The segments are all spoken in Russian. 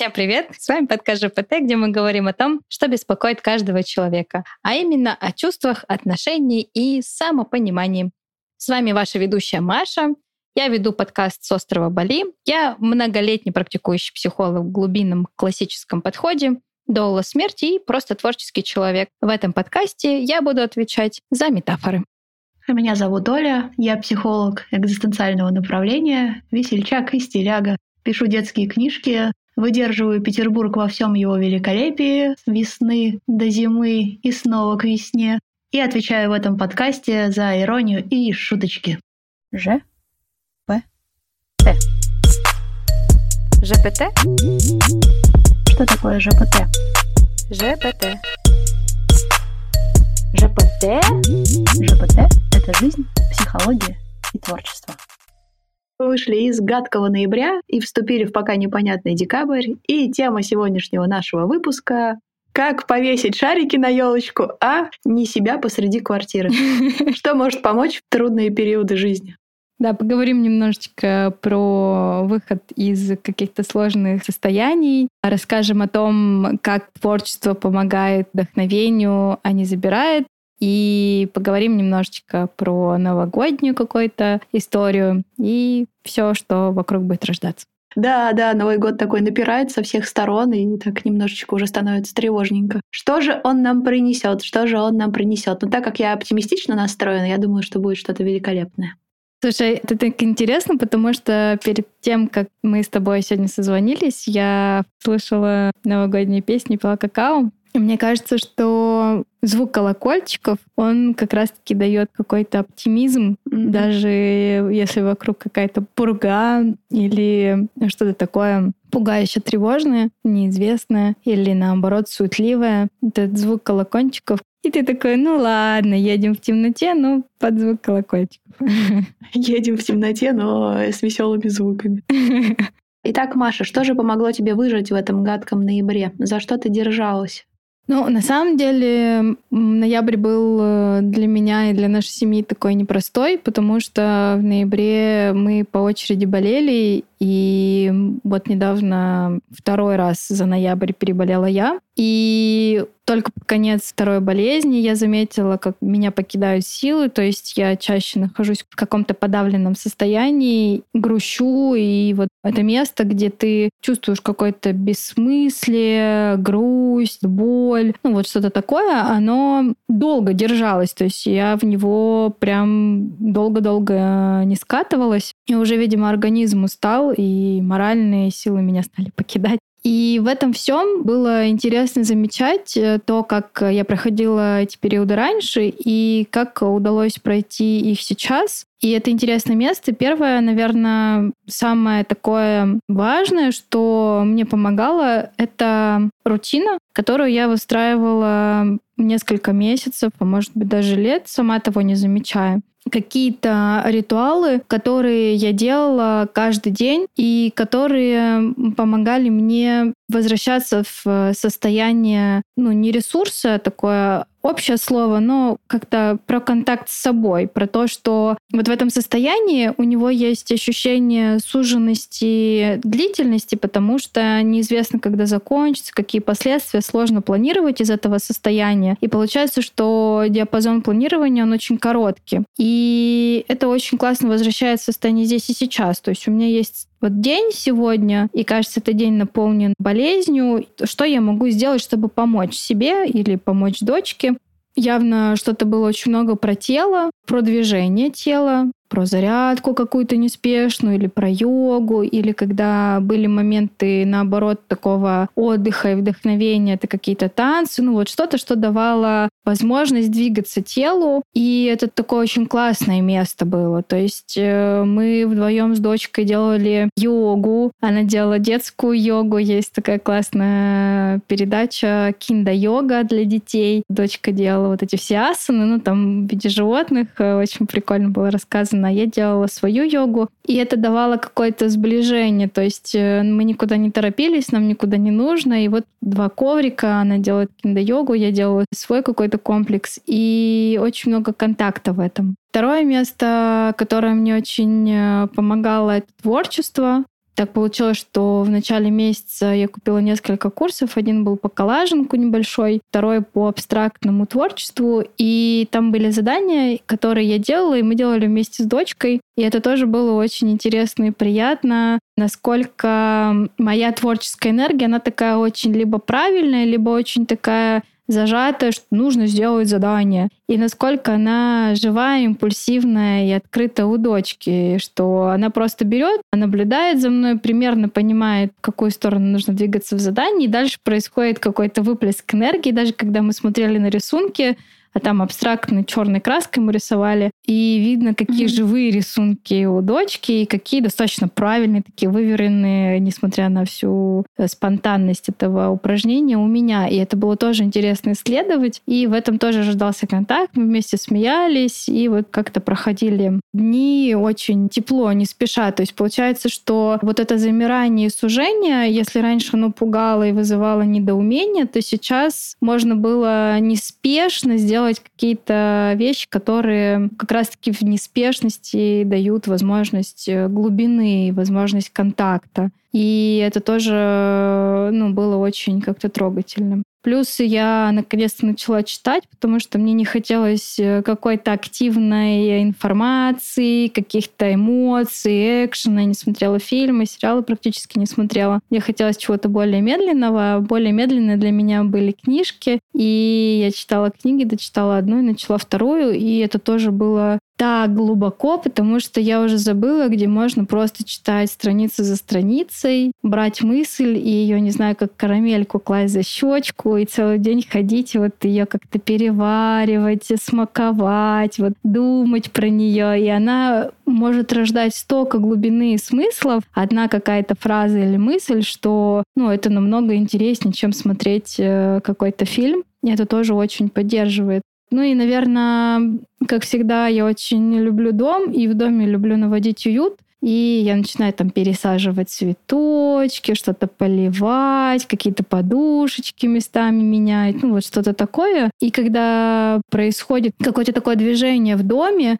Всем привет! С вами подкаст ЖПТ, где мы говорим о том, что беспокоит каждого человека, а именно о чувствах, отношении и самопонимании. С вами ваша ведущая Маша. Я веду подкаст с острова Бали. Я многолетний практикующий психолог в глубинном классическом подходе, доула смерти и просто творческий человек. В этом подкасте я буду отвечать за метафоры. Меня зовут Оля, я психолог экзистенциального направления, весельчак и стиляга. Пишу детские книжки, Выдерживаю Петербург во всем его великолепии, с весны до зимы и снова к весне. И отвечаю в этом подкасте за иронию и шуточки. Ж. П. Т. ЖПТ? Что такое ЖПТ? ЖПТ. ЖПТ? ЖПТ — это жизнь, психология и творчество вышли из гадкого ноября и вступили в пока непонятный декабрь. И тема сегодняшнего нашего выпуска как повесить шарики на елочку, а не себя посреди квартиры. Что может помочь в трудные периоды жизни? Да, поговорим немножечко про выход из каких-то сложных состояний. Расскажем о том, как творчество помогает вдохновению, а не забирает и поговорим немножечко про новогоднюю какую-то историю и все, что вокруг будет рождаться. Да, да, Новый год такой напирает со всех сторон, и так немножечко уже становится тревожненько. Что же он нам принесет? Что же он нам принесет? Но так как я оптимистично настроена, я думаю, что будет что-то великолепное. Слушай, это так интересно, потому что перед тем, как мы с тобой сегодня созвонились, я слышала новогодние песни пила какао. Мне кажется, что звук колокольчиков, он как раз-таки дает какой-то оптимизм, mm-hmm. даже если вокруг какая-то пурга или что-то такое пугающе тревожное, неизвестное или наоборот суетливое. Этот звук колокольчиков. И ты такой, ну ладно, едем в темноте, но под звук колокольчиков. Едем в темноте, но с веселыми звуками. Итак, Маша, что же помогло тебе выжить в этом гадком ноябре? За что ты держалась? Ну, на самом деле, ноябрь был э, для меня и для нашей семьи такой непростой, потому что в ноябре мы по очереди болели, и вот недавно второй раз за ноябрь переболела я. И только под конец второй болезни я заметила, как меня покидают силы, то есть я чаще нахожусь в каком-то подавленном состоянии, грущу, и вот это место, где ты чувствуешь какое-то бессмыслие, грусть, боль, ну вот что-то такое, оно долго держалось, то есть я в него прям долго-долго не скатывалась, и уже, видимо, организм устал, и моральные силы меня стали покидать. И в этом всем было интересно замечать э, то, как я проходила эти периоды раньше и как удалось пройти их сейчас. И это интересное место. Первое, наверное, самое такое важное, что мне помогало, это рутина, которую я выстраивала несколько месяцев, а может быть даже лет, сама того не замечая какие-то ритуалы, которые я делала каждый день и которые помогали мне возвращаться в состояние, ну, не ресурса, а такое общее слово, но как-то про контакт с собой, про то, что вот в этом состоянии у него есть ощущение суженности длительности, потому что неизвестно, когда закончится, какие последствия, сложно планировать из этого состояния. И получается, что диапазон планирования, он очень короткий. И это очень классно возвращает состояние здесь и сейчас. То есть у меня есть вот день сегодня, и кажется, этот день наполнен болезнью. Что я могу сделать, чтобы помочь себе или помочь дочке? Явно что-то было очень много про тело, про движение тела, про зарядку какую-то неспешную, или про йогу, или когда были моменты, наоборот, такого отдыха и вдохновения, это какие-то танцы, ну вот что-то, что давало возможность двигаться телу, и это такое очень классное место было. То есть э, мы вдвоем с дочкой делали йогу, она делала детскую йогу, есть такая классная передача кинда-йога для детей. Дочка делала вот эти все асаны, ну там в виде животных, э, очень прикольно было рассказано осознанно. Я делала свою йогу, и это давало какое-то сближение. То есть э, мы никуда не торопились, нам никуда не нужно. И вот два коврика, она делает кинда-йогу, я делаю свой какой-то комплекс. И очень много контакта в этом. Второе место, которое мне очень э, помогало, это творчество. Так получилось, что в начале месяца я купила несколько курсов. Один был по коллаженку небольшой, второй по абстрактному творчеству. И там были задания, которые я делала, и мы делали вместе с дочкой. И это тоже было очень интересно и приятно, насколько моя творческая энергия, она такая очень либо правильная, либо очень такая зажатая, что нужно сделать задание. И насколько она живая, импульсивная и открыта у дочки, что она просто берет, наблюдает за мной, примерно понимает, в какую сторону нужно двигаться в задании, и дальше происходит какой-то выплеск энергии. Даже когда мы смотрели на рисунки, а там абстрактной черной краской мы рисовали. И видно, какие mm-hmm. живые рисунки у дочки, и какие достаточно правильные, такие выверенные, несмотря на всю э, спонтанность этого упражнения у меня. И это было тоже интересно исследовать. И в этом тоже ожидался контакт. Мы вместе смеялись, и вот как-то проходили дни очень тепло, не спеша. То есть получается, что вот это замирание и сужение, если раньше оно пугало и вызывало недоумение, то сейчас можно было неспешно сделать делать какие-то вещи, которые как раз-таки в неспешности дают возможность э, глубины, возможность контакта. И это тоже ну, было очень как-то трогательным. Плюс я наконец-то начала читать, потому что мне не хотелось э, какой-то активной информации, каких-то эмоций, экшена. Я не смотрела фильмы, сериалы практически не смотрела. Мне хотелось чего-то более медленного. Более медленные для меня были книжки. И я читала книги, дочитала одну и начала вторую. И это тоже было так глубоко, потому что я уже забыла, где можно просто читать страницу за страницей, брать мысль и ее, не знаю, как карамельку класть за щечку и целый день ходить, вот ее как-то переваривать, смаковать, вот думать про нее. И она может рождать столько глубины и смыслов, одна какая-то фраза или мысль, что ну, это намного интереснее, чем смотреть э, какой-то фильм. И это тоже очень поддерживает. Ну и, наверное, как всегда, я очень люблю дом, и в доме люблю наводить уют. И я начинаю там пересаживать цветочки, что-то поливать, какие-то подушечки местами менять, ну вот что-то такое. И когда происходит какое-то такое движение в доме,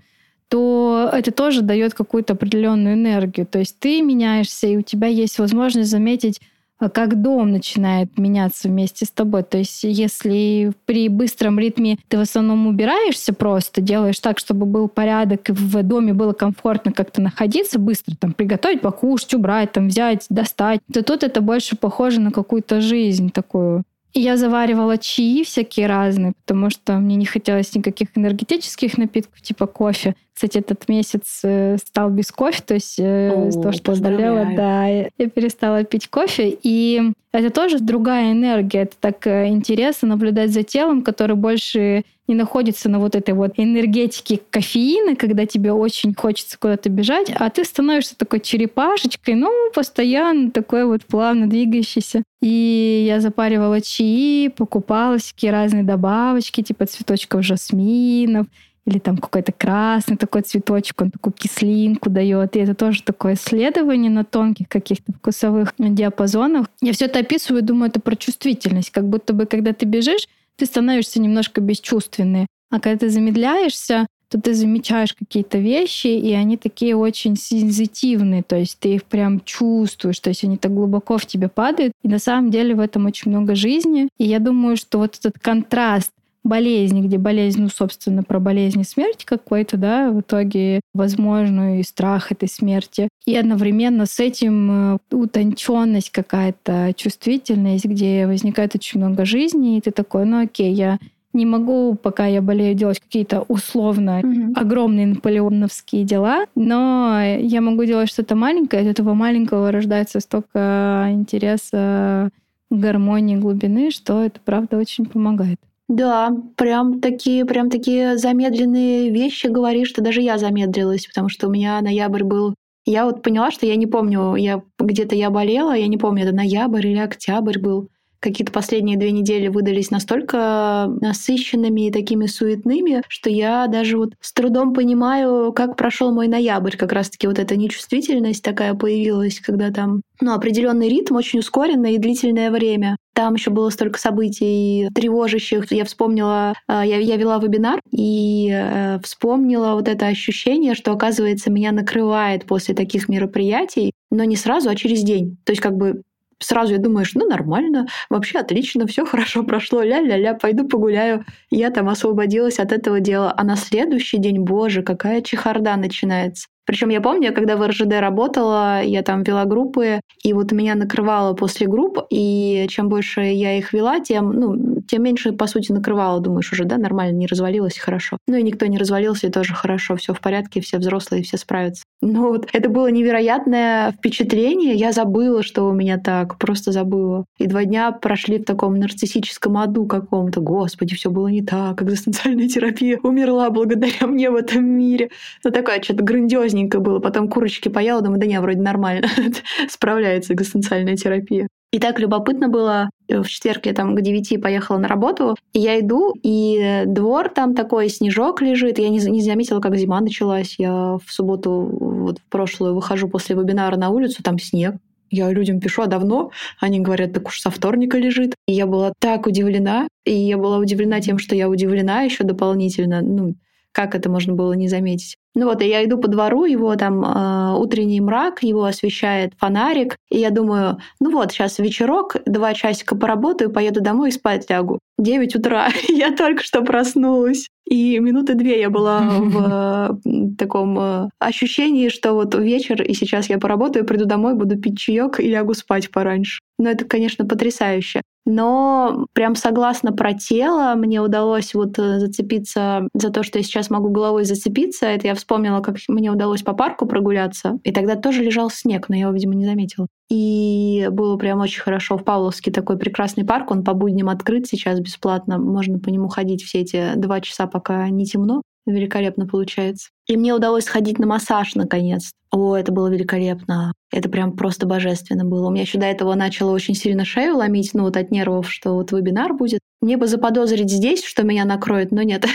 то это тоже дает какую-то определенную энергию. То есть ты меняешься, и у тебя есть возможность заметить как дом начинает меняться вместе с тобой. То есть если при быстром ритме ты в основном убираешься просто, делаешь так, чтобы был порядок, и в доме было комфортно как-то находиться, быстро там приготовить, покушать, убрать, там взять, достать, то тут это больше похоже на какую-то жизнь такую. Я заваривала чаи всякие разные, потому что мне не хотелось никаких энергетических напитков, типа кофе. Кстати, этот месяц э, стал без кофе, то есть э, из-за того, что заболела, да, я перестала пить кофе. И это тоже другая энергия. Это так э, интересно наблюдать за телом, который больше не находится на вот этой вот энергетике кофеина, когда тебе очень хочется куда-то бежать, а ты становишься такой черепашечкой, ну, постоянно такой вот плавно двигающийся. И я запаривала чаи, покупала всякие разные добавочки, типа цветочков жасминов, или там какой-то красный такой цветочек, он такую кислинку дает. И это тоже такое исследование на тонких каких-то вкусовых диапазонах. Я все это описываю, думаю, это про чувствительность. Как будто бы, когда ты бежишь, ты становишься немножко бесчувственный. А когда ты замедляешься, то ты замечаешь какие-то вещи, и они такие очень сензитивные, то есть ты их прям чувствуешь, то есть они так глубоко в тебе падают. И на самом деле в этом очень много жизни. И я думаю, что вот этот контраст болезни, где болезнь, ну, собственно, про болезнь и смерть какой-то, да, в итоге возможную и страх этой смерти. И одновременно с этим э, утонченность какая-то, чувствительность, где возникает очень много жизни, и ты такой, ну окей, я не могу, пока я болею, делать какие-то условно mm-hmm. огромные наполеоновские дела, но я могу делать что-то маленькое, от этого маленького рождается столько интереса, гармонии, глубины, что это, правда, очень помогает. Да, прям такие, прям такие замедленные вещи говоришь, что даже я замедлилась, потому что у меня ноябрь был я вот поняла, что я не помню, я где-то я болела, я не помню, это ноябрь или октябрь был. Какие-то последние две недели выдались настолько насыщенными и такими суетными, что я даже вот с трудом понимаю, как прошел мой ноябрь. Как раз-таки вот эта нечувствительность такая появилась, когда там ну, определенный ритм, очень ускоренный и длительное время. Там еще было столько событий тревожащих. Я вспомнила, э, я, я вела вебинар и э, вспомнила вот это ощущение, что, оказывается, меня накрывает после таких мероприятий. но не сразу, а через день. То есть как бы сразу я думаешь, ну нормально, вообще отлично, все хорошо прошло, ля-ля-ля, пойду погуляю. Я там освободилась от этого дела. А на следующий день, боже, какая чехарда начинается. Причем я помню, когда в РЖД работала, я там вела группы, и вот меня накрывало после групп, и чем больше я их вела, тем, ну, тем меньше, по сути, накрывало. Думаешь, уже, да, нормально, не развалилось, хорошо. Ну и никто не развалился, и тоже хорошо, все в порядке, все взрослые, все справятся. Ну вот, это было невероятное впечатление. Я забыла, что у меня так, просто забыла. И два дня прошли в таком нарциссическом аду каком-то. Господи, все было не так, экзистенциальная терапия умерла благодаря мне в этом мире. Ну такая что-то грандиознее вкусненько было. Потом курочки поела, думаю, да не, вроде нормально. Справляется экзистенциальная терапия. И так любопытно было. В четверг я там к девяти поехала на работу, и я иду, и двор там такой, снежок лежит. Я не, не заметила, как зима началась. Я в субботу, вот в прошлую, выхожу после вебинара на улицу, там снег. Я людям пишу, а давно? Они говорят, так уж со вторника лежит. И я была так удивлена. И я была удивлена тем, что я удивлена еще дополнительно. Ну, как это можно было не заметить? Ну вот, и я иду по двору, его там э, утренний мрак, его освещает фонарик, и я думаю, ну вот, сейчас вечерок, два часика поработаю, поеду домой и спать лягу. 9 утра, я только что проснулась. И минуты две я была в э, таком э, ощущении, что вот вечер, и сейчас я поработаю, приду домой, буду пить чаек и лягу спать пораньше. Но это, конечно, потрясающе. Но прям согласно про тело, мне удалось вот э, зацепиться за то, что я сейчас могу головой зацепиться. Это я вспомнила, как мне удалось по парку прогуляться. И тогда тоже лежал снег, но я его, видимо, не заметила. И было прям очень хорошо. В Павловске такой прекрасный парк, он по будням открыт сейчас бесплатно. Можно по нему ходить все эти два часа, пока не темно. Великолепно получается. И мне удалось сходить на массаж наконец. О, это было великолепно. Это прям просто божественно было. У меня еще до этого начало очень сильно шею ломить, ну вот от нервов, что вот вебинар будет. Мне бы заподозрить здесь, что меня накроет, но нет.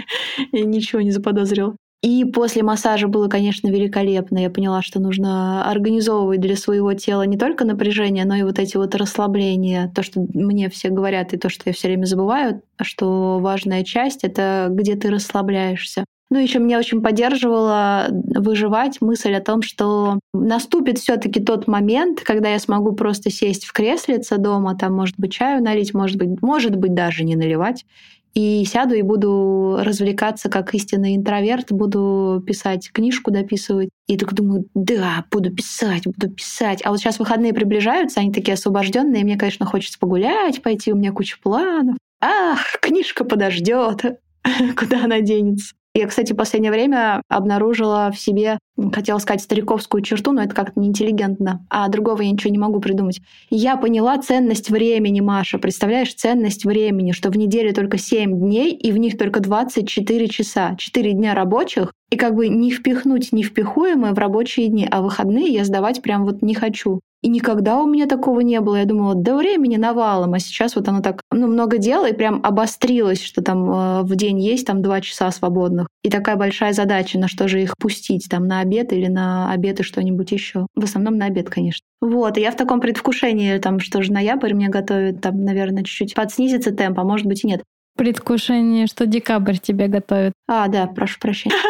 Я ничего не заподозрила. И после массажа было, конечно, великолепно. Я поняла, что нужно организовывать для своего тела не только напряжение, но и вот эти вот расслабления. То, что мне все говорят, и то, что я все время забываю, что важная часть — это где ты расслабляешься. Ну, еще меня очень поддерживала выживать мысль о том, что наступит все-таки тот момент, когда я смогу просто сесть в креслице дома, там, может быть, чаю налить, может быть, может быть, даже не наливать, и сяду и буду развлекаться как истинный интроверт, буду писать книжку, дописывать. И так думаю, да, буду писать, буду писать. А вот сейчас выходные приближаются, они такие освобожденные, мне, конечно, хочется погулять, пойти, у меня куча планов. Ах, книжка подождет, куда она денется. Я, кстати, в последнее время обнаружила в себе, хотела сказать, стариковскую черту, но это как-то неинтеллигентно, а другого я ничего не могу придумать. Я поняла ценность времени, Маша. Представляешь, ценность времени, что в неделе только 7 дней, и в них только 24 часа. 4 дня рабочих, и как бы не впихнуть невпихуемое в рабочие дни, а выходные я сдавать прям вот не хочу. И никогда у меня такого не было. Я думала, да времени навалом, а сейчас вот оно так, ну, много дела, и прям обострилось, что там э, в день есть там два часа свободных. И такая большая задача, на что же их пустить, там на обед или на обед и что-нибудь еще. В основном на обед, конечно. Вот, и я в таком предвкушении, там, что же ноябрь мне готовит, там, наверное, чуть-чуть подснизится темп, а может быть и нет. Предвкушение, что декабрь тебе готовит. А, да, прошу прощения.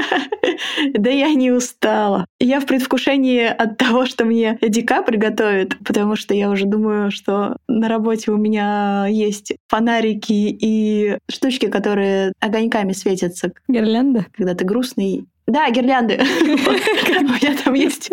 Да я не устала. Я в предвкушении от того, что мне декабрь готовит, потому что я уже думаю, что на работе у меня есть фонарики и штучки, которые огоньками светятся. Гирлянда? Когда ты грустный да, гирлянды. У меня там есть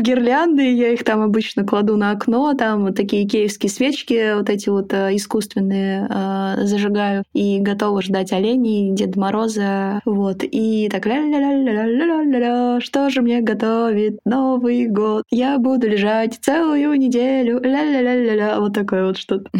гирлянды, я их там обычно кладу на окно, там вот такие киевские свечки, вот эти вот э, искусственные э, зажигаю, и готова ждать оленей, Деда Мороза, вот, и так ля-ля-ля-ля-ля-ля-ля, что же мне готовит Новый год? Я буду лежать целую неделю, ля-ля-ля-ля-ля, вот такое вот что-то.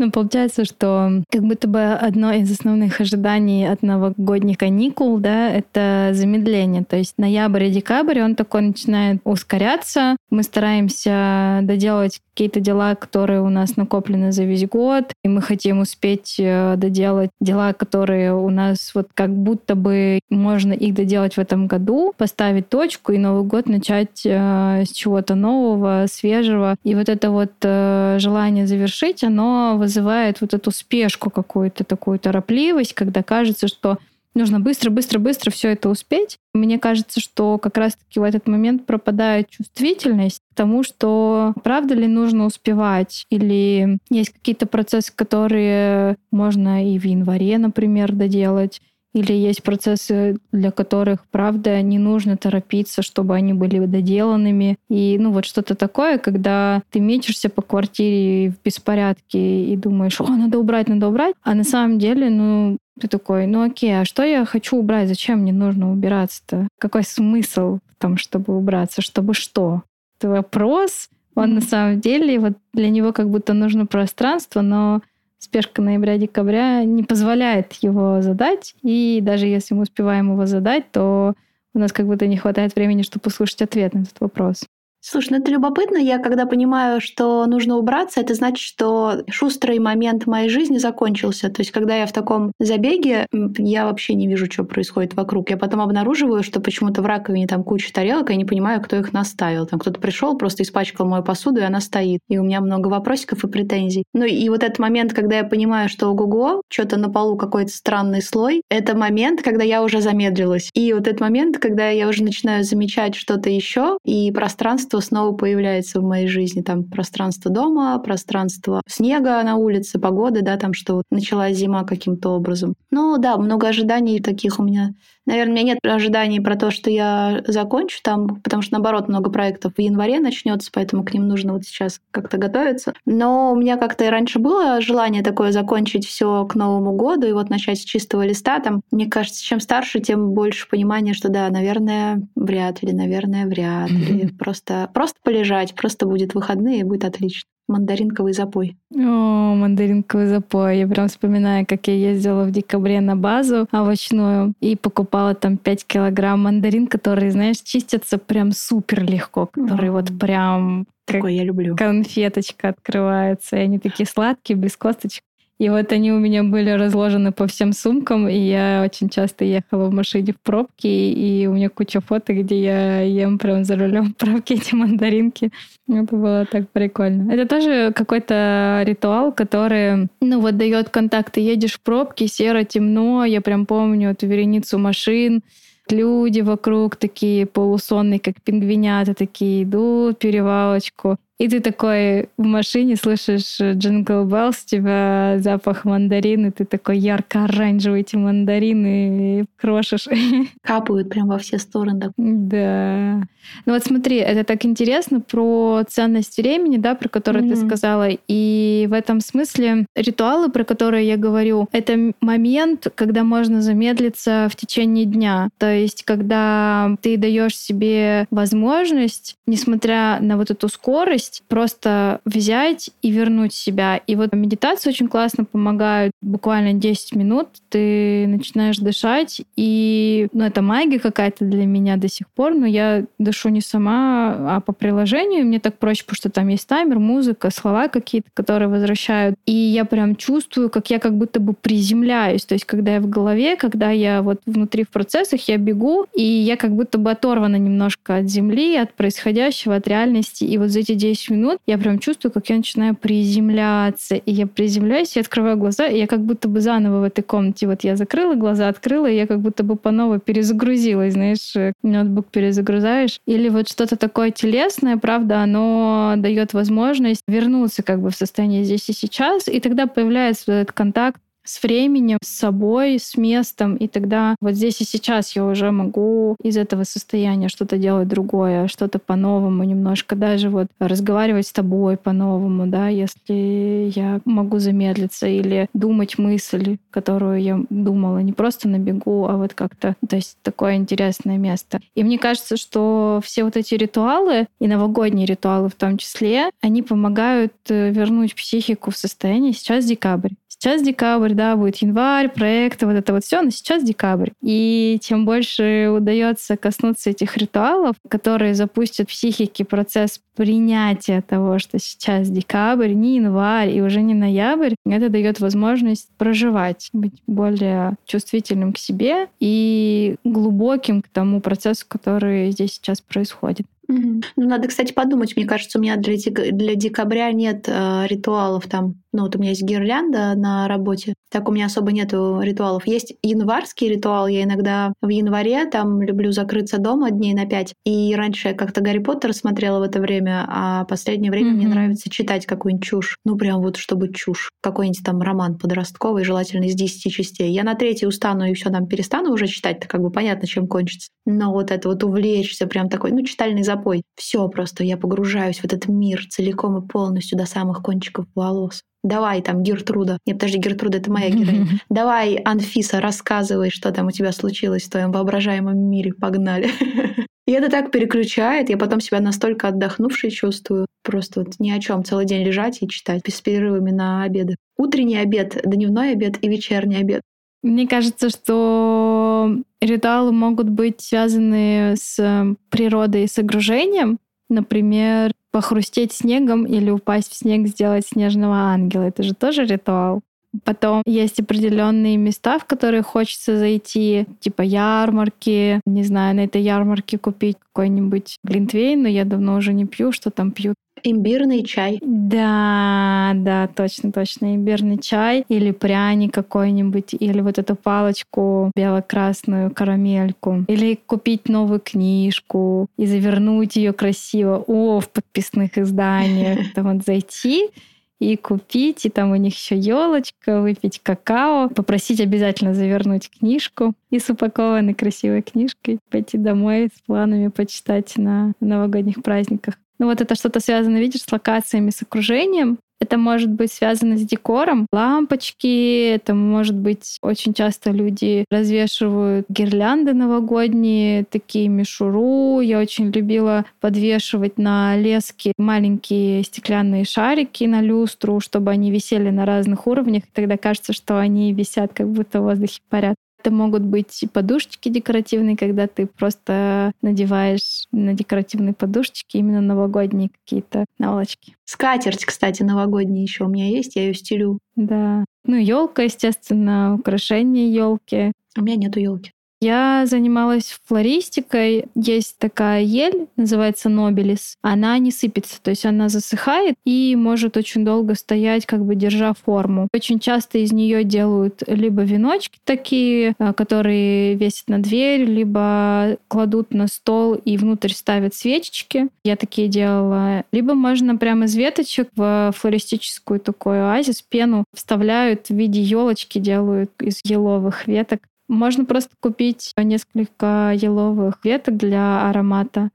Ну, получается, что как будто бы одно из основных ожиданий от новогодних каникул, да, это замедление. То есть ноябрь и декабрь, он такой начинает ускоряться. Мы стараемся доделать какие-то дела, которые у нас накоплены за весь год, и мы хотим успеть э, доделать дела, которые у нас вот как будто бы можно их доделать в этом году, поставить точку и Новый год начать э, с чего-то нового, свежего. И вот это вот э, желание завершить, оно вызывает вот эту спешку какую-то, такую торопливость, когда кажется, что нужно быстро-быстро-быстро все это успеть. Мне кажется, что как раз-таки в этот момент пропадает чувствительность к тому, что правда ли нужно успевать, или есть какие-то процессы, которые можно и в январе, например, доделать, или есть процессы, для которых, правда, не нужно торопиться, чтобы они были доделанными. И, ну, вот что-то такое, когда ты мечешься по квартире в беспорядке и думаешь, о, надо убрать, надо убрать. А на самом деле, ну, ты такой, ну окей, а что я хочу убрать? Зачем мне нужно убираться-то? Какой смысл в том, чтобы убраться? Чтобы что? Это вопрос, он на самом деле, вот для него как будто нужно пространство, но спешка ноября-декабря не позволяет его задать. И даже если мы успеваем его задать, то у нас как будто не хватает времени, чтобы услышать ответ на этот вопрос. Слушай, ну это любопытно. Я когда понимаю, что нужно убраться, это значит, что шустрый момент моей жизни закончился. То есть, когда я в таком забеге, я вообще не вижу, что происходит вокруг. Я потом обнаруживаю, что почему-то в раковине там куча тарелок, я не понимаю, кто их наставил. Там кто-то пришел, просто испачкал мою посуду, и она стоит. И у меня много вопросиков и претензий. Ну и вот этот момент, когда я понимаю, что ого-го, что-то на полу какой-то странный слой, это момент, когда я уже замедлилась. И вот этот момент, когда я уже начинаю замечать что-то еще, и пространство пространство снова появляется в моей жизни. Там пространство дома, пространство снега на улице, погоды, да, там, что вот началась зима каким-то образом. Ну да, много ожиданий таких у меня. Наверное, у меня нет ожиданий про то, что я закончу там, потому что, наоборот, много проектов в январе начнется, поэтому к ним нужно вот сейчас как-то готовиться. Но у меня как-то и раньше было желание такое закончить все к Новому году и вот начать с чистого листа. Там, мне кажется, чем старше, тем больше понимания, что да, наверное, вряд ли, наверное, вряд ли. Просто просто, полежать, просто будет выходные, и будет отлично. Мандаринковый запой. О, мандаринковый запой. Я прям вспоминаю, как я ездила в декабре на базу овощную и покупала там 5 килограмм мандарин, которые, знаешь, чистятся прям супер легко, которые вот прям такой я люблю. Конфеточка открывается, и они такие сладкие, без косточек. И вот они у меня были разложены по всем сумкам, и я очень часто ехала в машине в пробке, и у меня куча фото, где я ем прям за рулем в пробке эти мандаринки. Это было так прикольно. Это тоже какой-то ритуал, который, ну вот, дает контакты. Едешь в пробке, серо, темно, я прям помню эту вереницу машин, люди вокруг такие полусонные, как пингвинята, такие идут вперевалочку. И ты такой в машине слышишь Jingle Bells, тебя запах мандарин, и ты такой ярко-оранжевый эти мандарины крошишь. Капают прям во все стороны. Да. Ну вот смотри, это так интересно про ценность времени, да, про которую mm-hmm. ты сказала. И в этом смысле ритуалы, про которые я говорю, это момент, когда можно замедлиться в течение дня. То есть, когда ты даешь себе возможность, несмотря на вот эту скорость, есть просто взять и вернуть себя. И вот медитация очень классно помогает. Буквально 10 минут ты начинаешь дышать, и ну, это магия какая-то для меня до сих пор, но я дышу не сама, а по приложению. Мне так проще, потому что там есть таймер, музыка, слова какие-то, которые возвращают. И я прям чувствую, как я как будто бы приземляюсь. То есть, когда я в голове, когда я вот внутри в процессах, я бегу, и я как будто бы оторвана немножко от земли, от происходящего, от реальности. И вот за эти 10 10 минут я прям чувствую, как я начинаю приземляться. И я приземляюсь, я открываю глаза, и я как будто бы заново в этой комнате. Вот я закрыла глаза, открыла, и я как будто бы по новой перезагрузилась, знаешь, ноутбук перезагрузаешь. Или вот что-то такое телесное, правда, оно дает возможность вернуться как бы в состояние здесь и сейчас, и тогда появляется этот контакт с временем, с собой, с местом. И тогда вот здесь и сейчас я уже могу из этого состояния что-то делать другое, что-то по-новому немножко, даже вот разговаривать с тобой по-новому, да, если я могу замедлиться или думать мысль, которую я думала не просто на бегу, а вот как-то, то есть такое интересное место. И мне кажется, что все вот эти ритуалы, и новогодние ритуалы в том числе, они помогают э, вернуть психику в состояние. Сейчас декабрь. Сейчас декабрь, да, будет январь, проекты, вот это вот все, но сейчас декабрь. И чем больше удается коснуться этих ритуалов, которые запустят в психике процесс принятия того, что сейчас декабрь, не январь и уже не ноябрь, это дает возможность проживать, быть более чувствительным к себе и глубоким к тому процессу, который здесь сейчас происходит. Ну, надо, кстати, подумать. Мне кажется, у меня для, для декабря нет э, ритуалов там Ну, вот у меня есть гирлянда на работе. Так у меня особо нету ритуалов. Есть январский ритуал. Я иногда в январе там люблю закрыться дома дней на пять. И раньше я как-то Гарри Поттер смотрела в это время, а последнее время mm-hmm. мне нравится читать какую-нибудь чушь. Ну, прям вот чтобы чушь. Какой-нибудь там роман подростковый, желательно из 10 частей. Я на третий устану и все там перестану уже читать, то как бы понятно, чем кончится. Но вот это вот увлечься, прям такой, ну, читальный запой. Все просто, я погружаюсь в этот мир целиком и полностью до самых кончиков волос. Давай там Гертруда. Нет, подожди, Гертруда — это моя героиня. Давай, Анфиса, рассказывай, что там у тебя случилось в твоем воображаемом мире. Погнали. И это так переключает. Я потом себя настолько отдохнувшей чувствую. Просто вот ни о чем целый день лежать и читать без перерывами на обеды. Утренний обед, дневной обед и вечерний обед. Мне кажется, что ритуалы могут быть связаны с природой и с окружением. Например, похрустеть снегом или упасть в снег, сделать снежного ангела. Это же тоже ритуал. Потом есть определенные места, в которые хочется зайти, типа ярмарки. Не знаю, на этой ярмарке купить какой-нибудь глинтвейн, но я давно уже не пью, что там пьют. Имбирный чай. Да, да, точно, точно. Имбирный чай или пряник какой-нибудь, или вот эту палочку бело-красную карамельку. Или купить новую книжку и завернуть ее красиво. О, в подписных изданиях. Там вот зайти и купить, и там у них еще елочка, выпить какао, попросить обязательно завернуть книжку и с упакованной красивой книжкой пойти домой с планами почитать на новогодних праздниках. Ну вот это что-то связано, видишь, с локациями, с окружением. Это может быть связано с декором, лампочки, это может быть очень часто люди развешивают гирлянды новогодние, такие мишуру. Я очень любила подвешивать на лески маленькие стеклянные шарики на люстру, чтобы они висели на разных уровнях, тогда кажется, что они висят, как будто в воздухе парят. Это могут быть подушечки декоративные, когда ты просто надеваешь на декоративные подушечки именно новогодние какие-то наволочки. Скатерть, кстати, новогодняя еще у меня есть, я ее стелю. Да. Ну, елка, естественно, украшение елки. У меня нету елки. Я занималась флористикой. Есть такая ель, называется нобелис. Она не сыпется, то есть она засыхает и может очень долго стоять, как бы держа форму. Очень часто из нее делают либо веночки такие, э, которые весят на дверь, либо кладут на стол и внутрь ставят свечечки. Я такие делала. Либо можно прямо из веточек в флористическую такую оазис пену вставляют в виде елочки, делают из еловых веток. Можно просто купить несколько еловых веток для аромата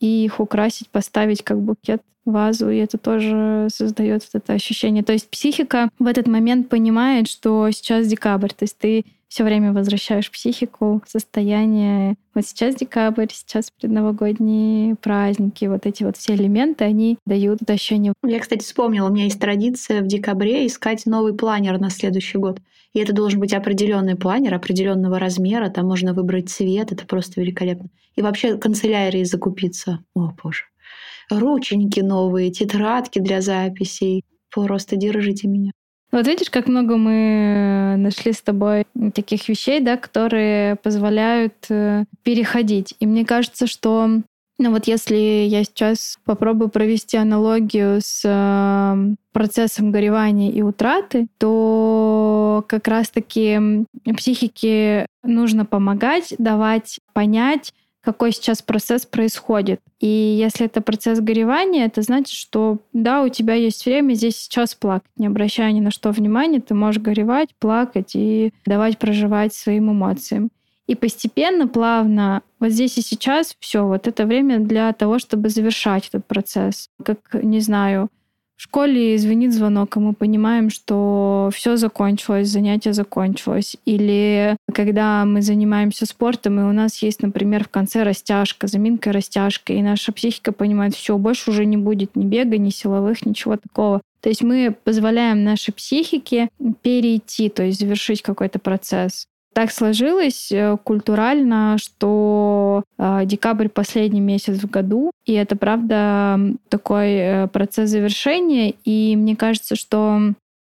и их украсить, поставить как букет вазу, и это тоже создает вот это ощущение. То есть психика в этот момент понимает, что сейчас декабрь, то есть ты все время возвращаешь психику в состояние вот сейчас декабрь, сейчас предновогодние праздники, вот эти вот все элементы, они дают ощущение. Я, кстати, вспомнила, у меня есть традиция в декабре искать новый планер на следующий год. И это должен быть определенный планер, определенного размера, там можно выбрать цвет, это просто великолепно. И вообще канцелярии закупиться. О, боже. Рученьки новые, тетрадки для записей. Просто держите меня. Вот видишь, как много мы нашли с тобой таких вещей, да, которые позволяют э, переходить. И мне кажется, что ну вот если я сейчас попробую провести аналогию с э, процессом горевания и утраты, то как раз-таки психике нужно помогать, давать понять, какой сейчас процесс происходит. И если это процесс горевания, это значит, что да, у тебя есть время здесь сейчас плакать, не обращая ни на что внимания, ты можешь горевать, плакать и давать проживать своим эмоциям. И постепенно, плавно, вот здесь и сейчас все, вот это время для того, чтобы завершать этот процесс. Как, не знаю, в школе звонит звонок, и мы понимаем, что все закончилось, занятие закончилось. Или когда мы занимаемся спортом, и у нас есть, например, в конце растяжка, заминка растяжка, и наша психика понимает, все, больше уже не будет ни бега, ни силовых, ничего такого. То есть мы позволяем нашей психике перейти, то есть завершить какой-то процесс так сложилось э, культурально, что э, декабрь последний месяц в году, и это правда такой э, процесс завершения, и мне кажется, что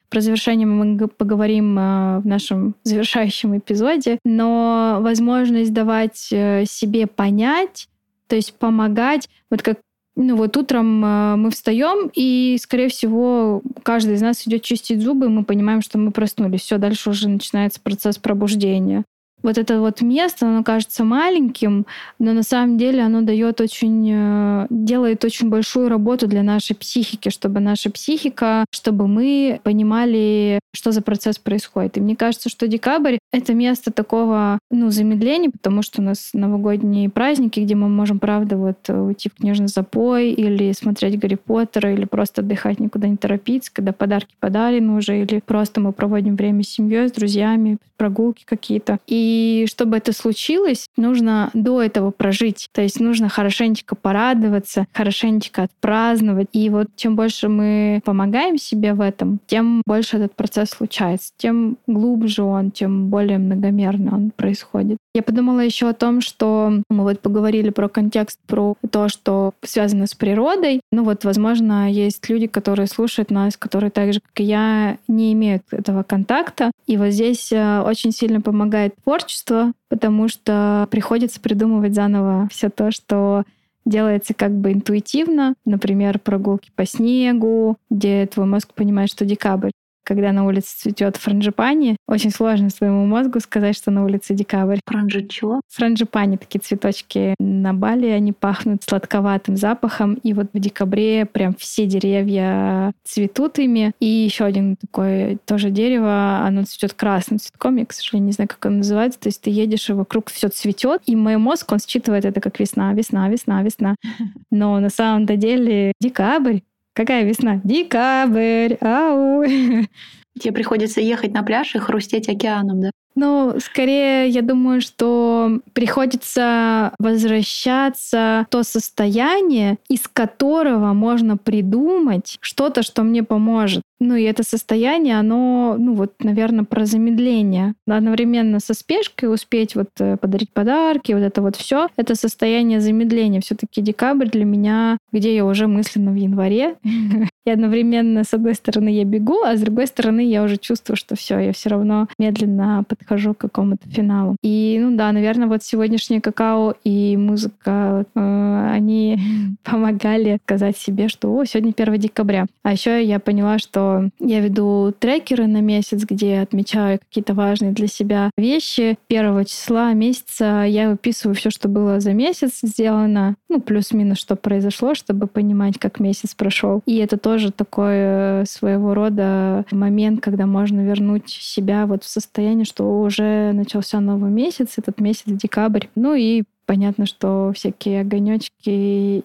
про завершение мы поговорим в нашем завершающем эпизоде, но возможность давать себе понять, то есть помогать, вот как Ну вот утром э, мы встаем, и, скорее всего, каждый из нас идет чистить зубы, и мы понимаем, что мы проснулись. Все, дальше уже начинается процесс пробуждения вот это вот место, оно кажется маленьким, но на самом деле оно дает очень, э, делает очень большую работу для нашей психики, чтобы наша психика, чтобы мы понимали, что за процесс происходит. И мне кажется, что декабрь — это место такого, ну, замедления, потому что у нас новогодние праздники, где мы можем, правда, вот уйти в книжный запой или смотреть Гарри Поттера, или просто отдыхать, никуда не торопиться, когда подарки подарены уже, или просто мы проводим время с семьей, с друзьями, прогулки какие-то. И и чтобы это случилось, нужно до этого прожить. То есть нужно хорошенечко порадоваться, хорошенечко отпраздновать. И вот чем больше мы помогаем себе в этом, тем больше этот процесс случается, тем глубже он, тем более многомерно он происходит. Я подумала еще о том, что мы вот поговорили про контекст, про то, что связано с природой. Ну вот, возможно, есть люди, которые слушают нас, которые так же, как и я, не имеют этого контакта. И вот здесь э, очень сильно помогает творчество, творчество, потому что приходится придумывать заново все то, что делается как бы интуитивно, например, прогулки по снегу, где твой мозг понимает, что декабрь когда на улице цветет франжипани, очень сложно своему мозгу сказать, что на улице декабрь. Франжи чего? Франжипани, такие цветочки на Бали, они пахнут сладковатым запахом. И вот в декабре прям все деревья цветут ими. И еще один такое тоже дерево, оно цветет красным цветком. Я, к сожалению, не знаю, как оно называется. То есть ты едешь, и вокруг все цветет. И мой мозг, он считывает это как весна, весна, весна, весна. Но на самом-то деле декабрь, Какая весна? Декабрь! Ау! Тебе приходится ехать на пляж и хрустеть океаном, да? Ну, скорее, я думаю, что приходится возвращаться в то состояние, из которого можно придумать что-то, что мне поможет. Ну и это состояние, оно, ну вот, наверное, про замедление. Одновременно со спешкой успеть вот э, подарить подарки, вот это вот все, это состояние замедления. Все-таки декабрь для меня, где я уже мысленно в январе. И одновременно, с одной стороны, я бегу, а с другой стороны, я уже чувствую, что все, я все равно медленно подхожу к какому-то финалу. И, ну да, наверное, вот сегодняшнее какао и музыка, э, они помогали сказать себе, что о, сегодня 1 декабря. А еще я поняла, что я веду трекеры на месяц, где отмечаю какие-то важные для себя вещи. Первого числа месяца я выписываю все, что было за месяц сделано, ну, плюс-минус, что произошло, чтобы понимать, как месяц прошел. И это тоже такой э, своего рода момент, когда можно вернуть себя вот в состояние, что уже начался новый месяц, этот месяц декабрь. Ну и понятно, что всякие огонечки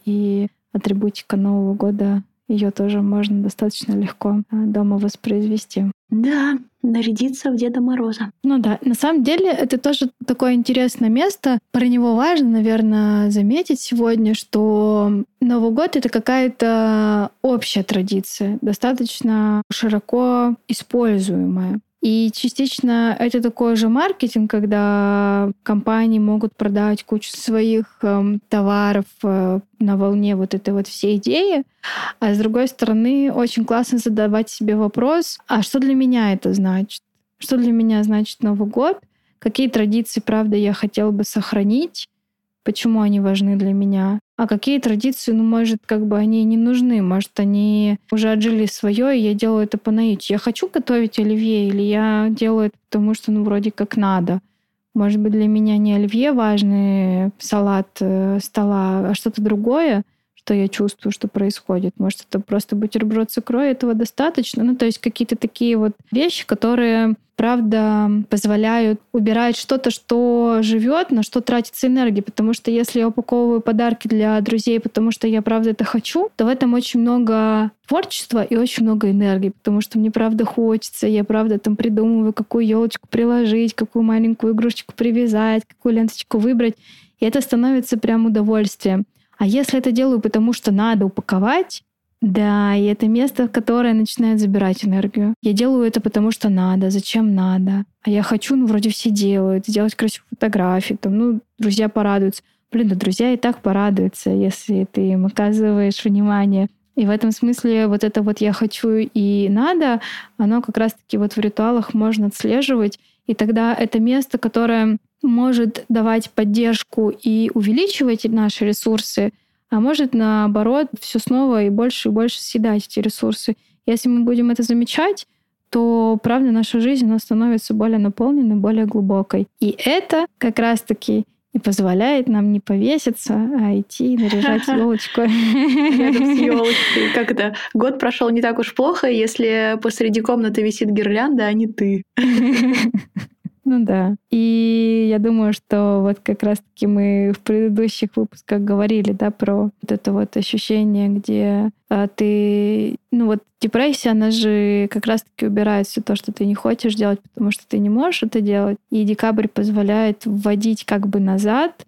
и атрибутика Нового года ее тоже можно достаточно легко а, дома воспроизвести. Да, нарядиться в Деда Мороза. Ну да, на самом деле это тоже такое интересное место. Про него важно, наверное, заметить сегодня, что Новый год — это какая-то общая традиция, достаточно широко используемая. И частично это такой же маркетинг, когда компании могут продать кучу своих э, товаров э, на волне вот этой вот всей идеи. А с другой стороны, очень классно задавать себе вопрос, а что для меня это значит? Что для меня значит Новый год? Какие традиции, правда, я хотела бы сохранить? почему они важны для меня. А какие традиции, ну, может, как бы они не нужны, может, они уже отжили свое, и я делаю это по наитию. Я хочу готовить оливье, или я делаю это потому, что, ну, вроде как надо. Может быть, для меня не оливье важный салат э, стола, а что-то другое, что я чувствую, что происходит. Может, это просто бутерброд с икрой, этого достаточно. Ну, то есть какие-то такие вот вещи, которые правда, позволяют убирать что-то, что живет, на что тратится энергия. Потому что если я упаковываю подарки для друзей, потому что я правда это хочу, то в этом очень много творчества и очень много энергии, потому что мне правда хочется, я правда там придумываю, какую елочку приложить, какую маленькую игрушечку привязать, какую ленточку выбрать. И это становится прям удовольствием. А если это делаю, потому что надо упаковать, да, и это место, которое начинает забирать энергию. Я делаю это потому, что надо, зачем надо. А я хочу, ну, вроде все делают, сделать красивые фотографии, там, ну, друзья порадуются. Блин, да друзья и так порадуются, если ты им оказываешь внимание. И в этом смысле вот это вот «я хочу» и «надо», оно как раз-таки вот в ритуалах можно отслеживать. И тогда это место, которое может давать поддержку и увеличивать наши ресурсы, а может, наоборот, все снова и больше и больше съедать эти ресурсы. Если мы будем это замечать, то, правда, наша жизнь она становится более наполненной, более глубокой. И это как раз-таки и позволяет нам не повеситься, а идти наряжать елочку. Рядом с елочкой. Как это? Год прошел не так уж плохо, если посреди комнаты висит гирлянда, а не ты. Ну да. И я думаю, что вот как раз-таки мы в предыдущих выпусках говорили, да, про вот это вот ощущение, где а, ты, ну вот депрессия, она же как раз-таки убирает все то, что ты не хочешь делать, потому что ты не можешь это делать. И декабрь позволяет вводить как бы назад,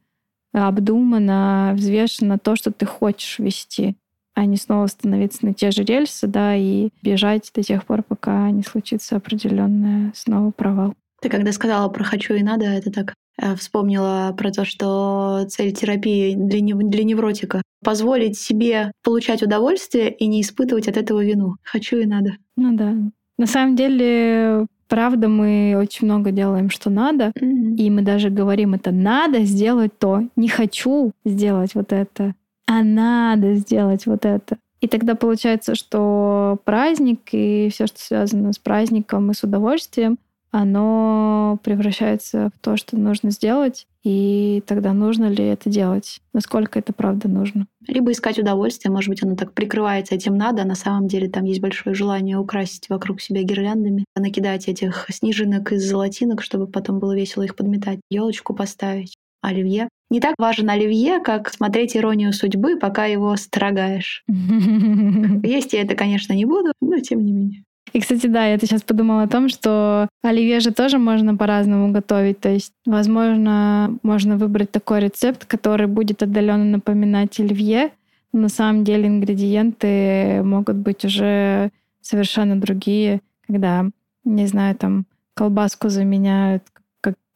обдуманно, взвешенно то, что ты хочешь вести а не снова становиться на те же рельсы, да, и бежать до тех пор, пока не случится определенный снова провал. Ты когда сказала про «хочу и надо», это так э, вспомнила про то, что цель терапии для, нев- для невротика — позволить себе получать удовольствие и не испытывать от этого вину. Хочу и надо. Ну да. На самом деле, правда, мы очень много делаем, что надо, mm-hmm. и мы даже говорим, это надо сделать то, не хочу сделать вот это, а надо сделать вот это. И тогда получается, что праздник и все, что связано с праздником и с удовольствием, оно превращается в то, что нужно сделать, и тогда нужно ли это делать, насколько это правда нужно. Либо искать удовольствие, может быть, оно так прикрывается этим надо, а на самом деле там есть большое желание украсить вокруг себя гирляндами, накидать этих снежинок из золотинок, чтобы потом было весело их подметать, елочку поставить, оливье. Не так важен оливье, как смотреть иронию судьбы, пока его строгаешь. Есть я это, конечно, не буду, но тем не менее. И, кстати, да, я сейчас подумала о том, что оливье же тоже можно по-разному готовить. То есть, возможно, можно выбрать такой рецепт, который будет отдаленно напоминать оливье, но на самом деле ингредиенты могут быть уже совершенно другие, когда, не знаю, там колбаску заменяют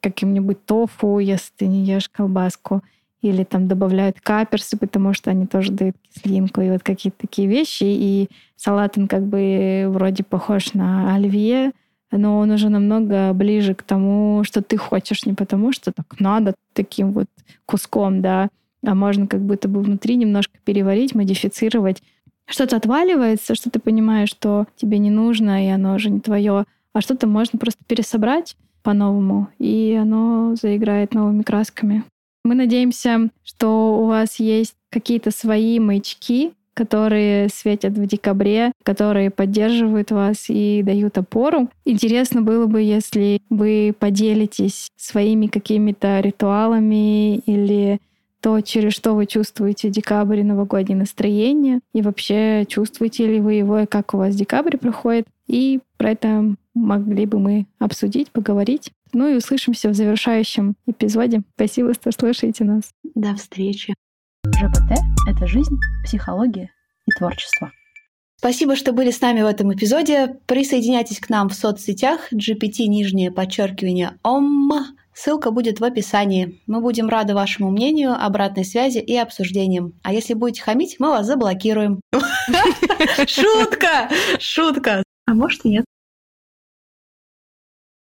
каким-нибудь тофу, если ты не ешь колбаску, или там добавляют каперсы, потому что они тоже дают кислинку, и вот какие-то такие вещи. И салат, он как бы вроде похож на оливье, но он уже намного ближе к тому, что ты хочешь, не потому что так надо таким вот куском, да, а можно как будто бы внутри немножко переварить, модифицировать. Что-то отваливается, что ты понимаешь, что тебе не нужно, и оно уже не твое, а что-то можно просто пересобрать по-новому, и оно заиграет новыми красками. Мы надеемся, что у вас есть какие-то свои маячки, которые светят в декабре, которые поддерживают вас и дают опору. Интересно было бы, если вы поделитесь своими какими-то ритуалами или то, через что вы чувствуете декабрь и новогоднее настроение, и вообще чувствуете ли вы его, и как у вас декабрь проходит. И про это могли бы мы обсудить, поговорить. Ну и услышимся в завершающем эпизоде. Спасибо, что слушаете нас. До встречи. ЖПТ — это жизнь, психология и творчество. Спасибо, что были с нами в этом эпизоде. Присоединяйтесь к нам в соцсетях GPT нижнее подчеркивание ОМ. Ссылка будет в описании. Мы будем рады вашему мнению, обратной связи и обсуждениям. А если будете хамить, мы вас заблокируем. Шутка! Шутка! А может и нет.